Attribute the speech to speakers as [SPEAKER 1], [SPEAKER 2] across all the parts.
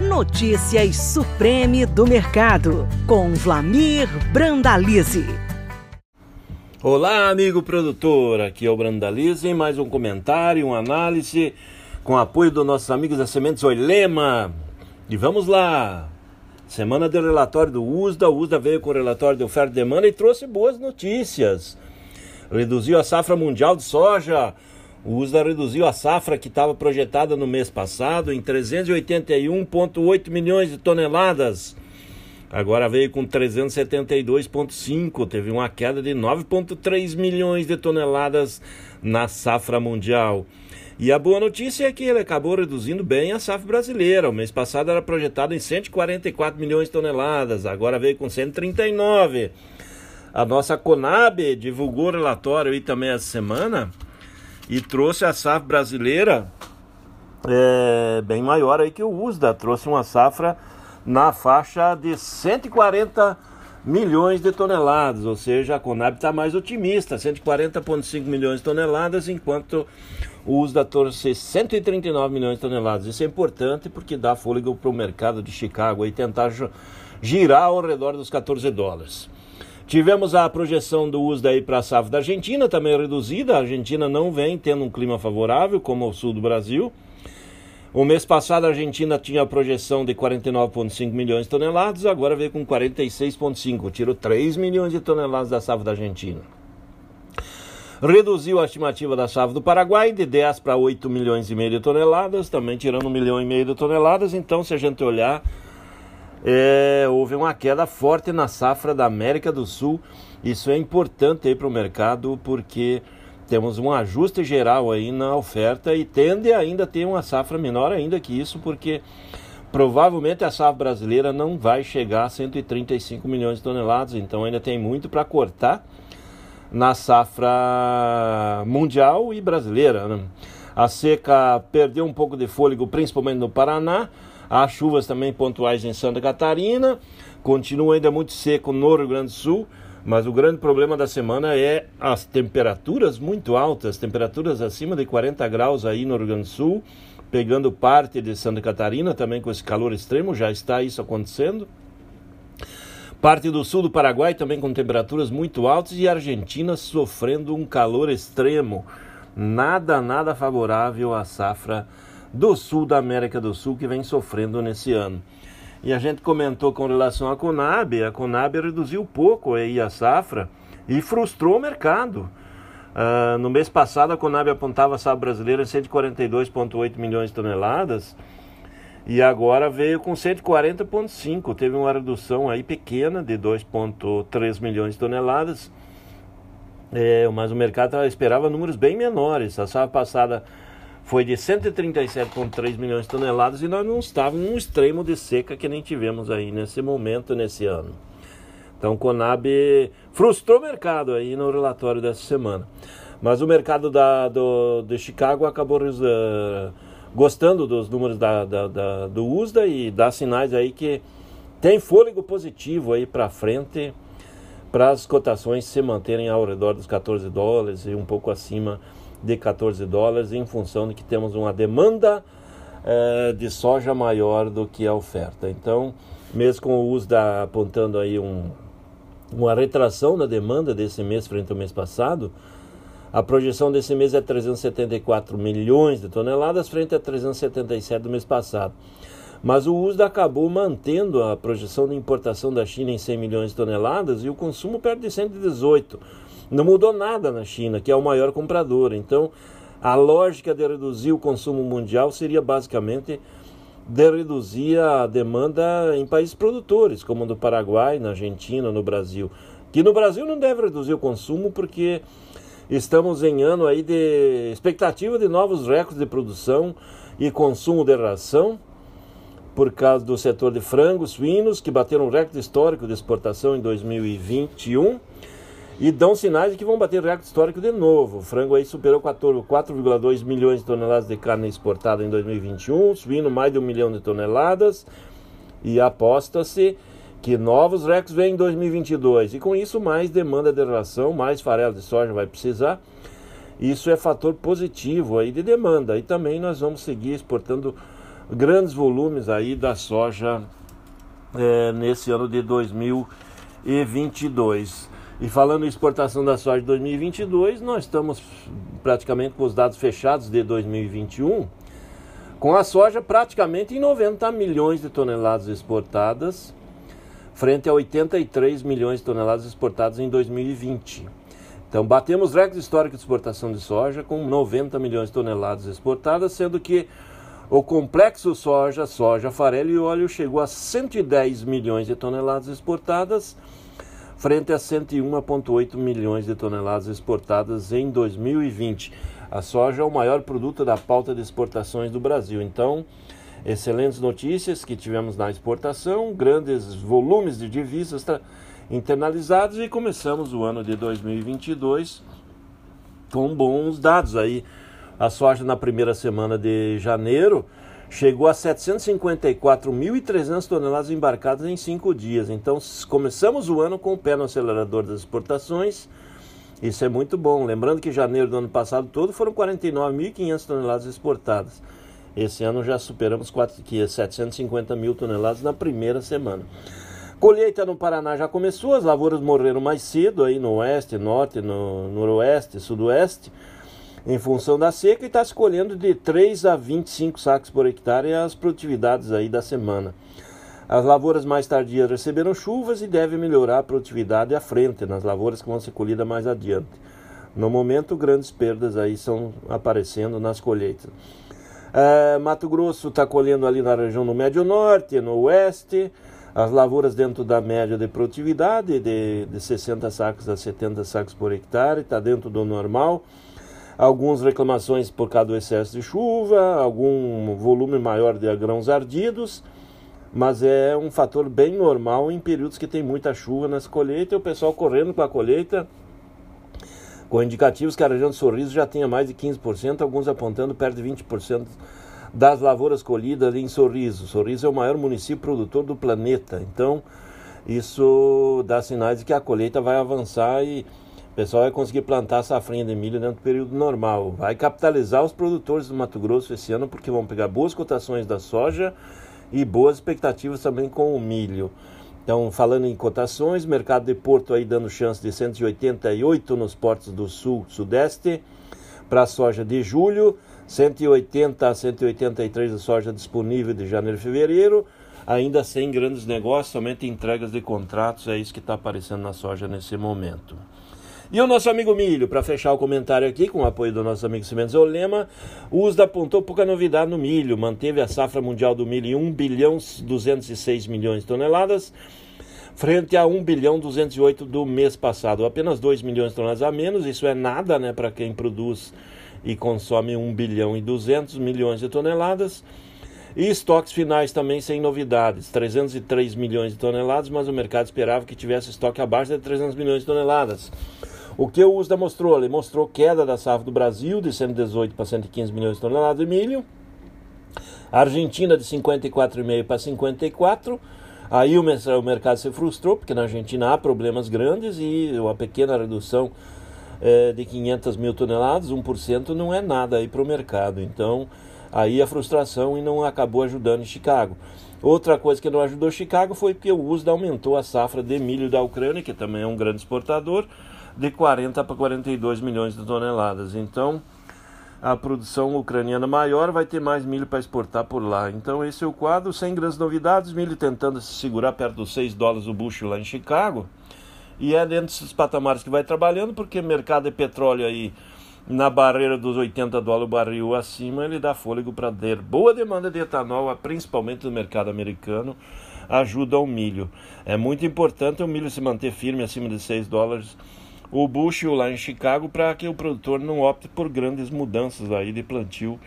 [SPEAKER 1] Notícias Supreme do Mercado, com Vlamir Brandalize.
[SPEAKER 2] Olá, amigo produtor, aqui é o Brandalize, mais um comentário, uma análise, com apoio dos nossos amigos da Sementes Oilema. E vamos lá! Semana de relatório do USDA, o USDA veio com o relatório de oferta e demanda e trouxe boas notícias. Reduziu a safra mundial de soja, o USDA reduziu a safra que estava projetada no mês passado em 381,8 milhões de toneladas. Agora veio com 372,5, teve uma queda de 9,3 milhões de toneladas na safra mundial. E a boa notícia é que ele acabou reduzindo bem a safra brasileira. O mês passado era projetado em 144 milhões de toneladas, agora veio com 139. A nossa Conab divulgou o relatório aí também essa semana e trouxe a safra brasileira é, bem maior aí que o USDA, trouxe uma safra na faixa de 140 milhões de toneladas, ou seja, a Conab está mais otimista, 140,5 milhões de toneladas, enquanto o USDA trouxe 139 milhões de toneladas. Isso é importante porque dá fôlego para o mercado de Chicago e tentar girar ao redor dos 14 dólares. Tivemos a projeção do uso daí para a safra da Argentina, também reduzida. A Argentina não vem tendo um clima favorável, como o sul do Brasil. O mês passado a Argentina tinha a projeção de 49,5 milhões de toneladas, agora veio com 46,5, tirou 3 milhões de toneladas da safra da Argentina. Reduziu a estimativa da safra do Paraguai de 10 para 8 milhões e meio de toneladas, também tirando 1 milhão e meio de toneladas. Então, se a gente olhar é, houve uma queda forte na safra da América do Sul. Isso é importante para o mercado porque temos um ajuste geral aí na oferta e tende ainda a ter uma safra menor ainda que isso, porque provavelmente a safra brasileira não vai chegar a 135 milhões de toneladas, então ainda tem muito para cortar na safra mundial e brasileira. Né? A seca perdeu um pouco de fôlego, principalmente no Paraná. Há chuvas também pontuais em Santa Catarina, continua ainda muito seco no Rio Grande do Sul, mas o grande problema da semana é as temperaturas muito altas, temperaturas acima de 40 graus aí no Rio Grande do Sul, pegando parte de Santa Catarina também com esse calor extremo, já está isso acontecendo. Parte do sul do Paraguai também com temperaturas muito altas e a Argentina sofrendo um calor extremo. Nada, nada favorável à safra do sul da América do Sul que vem sofrendo nesse ano. E a gente comentou com relação à Conab, a Conab reduziu pouco aí a safra e frustrou o mercado. Uh, no mês passado a Conab apontava a safra brasileira em 142,8 milhões de toneladas e agora veio com 140,5. Teve uma redução aí pequena de 2,3 milhões de toneladas. É, mas o mercado esperava números bem menores. A safra passada foi de 137,3 milhões de toneladas e nós não estávamos num extremo de seca que nem tivemos aí nesse momento, nesse ano. Então, Conab frustrou o mercado aí no relatório dessa semana. Mas o mercado da, do, de Chicago acabou uh, gostando dos números da, da, da, do USDA e dá sinais aí que tem fôlego positivo aí para frente para as cotações se manterem ao redor dos 14 dólares e um pouco acima de 14 dólares, em função de que temos uma demanda é, de soja maior do que a oferta. Então, mesmo com o uso da apontando aí um, uma retração na demanda desse mês frente ao mês passado, a projeção desse mês é 374 milhões de toneladas frente a 377 do mês passado. Mas o USDA acabou mantendo a projeção de importação da China em 100 milhões de toneladas e o consumo perto de 118 não mudou nada na China, que é o maior comprador. Então, a lógica de reduzir o consumo mundial seria basicamente de reduzir a demanda em países produtores, como no Paraguai, na Argentina, no Brasil. Que no Brasil não deve reduzir o consumo porque estamos em ano aí de expectativa de novos recordes de produção e consumo de ração por causa do setor de frangos, suínos, que bateram um recorde histórico de exportação em 2021 e dão sinais de que vão bater recorde histórico de novo. O frango aí superou 4,2 milhões de toneladas de carne exportada em 2021, subindo mais de um milhão de toneladas, e aposta-se que novos recordes vêm em 2022. E com isso, mais demanda de ração, mais farelo de soja vai precisar. Isso é fator positivo aí de demanda. E também nós vamos seguir exportando grandes volumes aí da soja é, nesse ano de 2022. E falando em exportação da soja de 2022, nós estamos praticamente com os dados fechados de 2021, com a soja praticamente em 90 milhões de toneladas exportadas, frente a 83 milhões de toneladas exportadas em 2020. Então, batemos recorde histórico de exportação de soja com 90 milhões de toneladas exportadas, sendo que o complexo soja, soja, farelo e óleo chegou a 110 milhões de toneladas exportadas, frente a 101,8 milhões de toneladas exportadas em 2020. A soja é o maior produto da pauta de exportações do Brasil. Então, excelentes notícias que tivemos na exportação, grandes volumes de divisas internalizados e começamos o ano de 2022 com bons dados aí. A soja na primeira semana de janeiro chegou a 754.300 toneladas embarcadas em cinco dias. Então começamos o ano com o pé no acelerador das exportações. Isso é muito bom. Lembrando que janeiro do ano passado todo foram 49.500 toneladas exportadas. Esse ano já superamos 4, 750 mil toneladas na primeira semana. Colheita no Paraná já começou, as lavouras morreram mais cedo aí no oeste, norte, no noroeste, sudoeste, em função da seca e está se colhendo de 3 a 25 sacos por hectare as produtividades aí da semana. As lavouras mais tardias receberam chuvas e deve melhorar a produtividade à frente nas lavouras que vão ser colhidas mais adiante. No momento, grandes perdas aí estão aparecendo nas colheitas. É, Mato Grosso está colhendo ali na região no Médio Norte, no Oeste, as lavouras dentro da média de produtividade, de, de 60 sacos a 70 sacos por hectare, está dentro do normal. Algumas reclamações por causa do excesso de chuva, algum volume maior de grãos ardidos, mas é um fator bem normal em períodos que tem muita chuva nas colheitas o pessoal correndo com a colheita, com indicativos que a região de Sorriso já tenha mais de 15%, alguns apontando perto de 20% das lavouras colhidas em Sorriso. Sorriso é o maior município produtor do planeta, então isso dá sinais de que a colheita vai avançar e o pessoal vai conseguir plantar safrinha de milho dentro do período normal. Vai capitalizar os produtores do Mato Grosso esse ano porque vão pegar boas cotações da soja e boas expectativas também com o milho. Então, falando em cotações, mercado de Porto aí dando chance de 188 nos portos do sul, sudeste para a soja de julho, 180 a 183 de soja disponível de janeiro e fevereiro, ainda sem grandes negócios, somente entregas de contratos, é isso que está aparecendo na soja nesse momento. E o nosso amigo Milho, para fechar o comentário aqui, com o apoio do nosso amigo Cimentos Olema, o USDA apontou pouca novidade no milho, manteve a safra mundial do milho em 1 bilhão 206 milhões de toneladas, frente a 1 bilhão 208 do mês passado, apenas 2 milhões de toneladas a menos, isso é nada né, para quem produz e consome 1 bilhão e 200 milhões de toneladas. E estoques finais também sem novidades, 303 milhões de toneladas, mas o mercado esperava que tivesse estoque abaixo de 300 milhões de toneladas. O que o USDA mostrou? Ele mostrou queda da safra do Brasil de 118 para 115 milhões de toneladas de milho, a Argentina de 54,5 para 54. Aí o mercado se frustrou, porque na Argentina há problemas grandes e uma pequena redução é, de 500 mil toneladas, 1% não é nada aí para o mercado. Então, aí a frustração e não acabou ajudando em Chicago. Outra coisa que não ajudou Chicago foi porque o USDA aumentou a safra de milho da Ucrânia, que também é um grande exportador, de 40 para 42 milhões de toneladas. Então, a produção ucraniana maior vai ter mais milho para exportar por lá. Então, esse é o quadro, sem grandes novidades, milho tentando se segurar perto dos 6 dólares o bushel lá em Chicago. E é dentro desses patamares que vai trabalhando, porque mercado de petróleo aí na barreira dos 80 dólares o barril acima, ele dá fôlego para ter boa demanda de etanol, principalmente no mercado americano, ajuda o milho. É muito importante o milho se manter firme acima de 6 dólares o bushel lá em Chicago para que o produtor não opte por grandes mudanças aí de plantio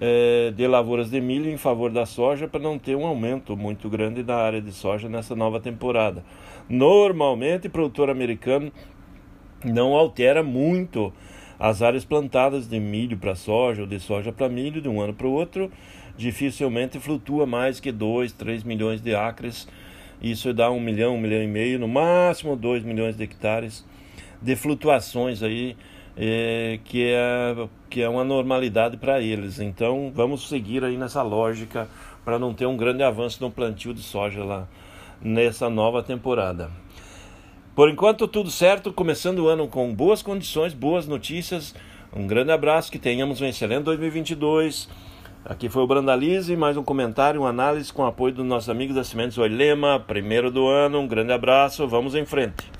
[SPEAKER 2] é, de lavouras de milho em favor da soja para não ter um aumento muito grande da área de soja nessa nova temporada. Normalmente, o produtor americano não altera muito as áreas plantadas de milho para soja ou de soja para milho de um ano para o outro. Dificilmente flutua mais que 2, 3 milhões de acres. Isso dá um milhão, um milhão e meio, no máximo 2 milhões de hectares de flutuações aí é, que, é, que é uma normalidade para eles. Então vamos seguir aí nessa lógica para não ter um grande avanço no plantio de soja lá nessa nova temporada. Por enquanto, tudo certo, começando o ano com boas condições, boas notícias. Um grande abraço, que tenhamos um excelente 2022. Aqui foi o Brandalize, mais um comentário, uma análise com apoio dos nossos amigos da Sementes Oilema, primeiro do ano. Um grande abraço, vamos em frente.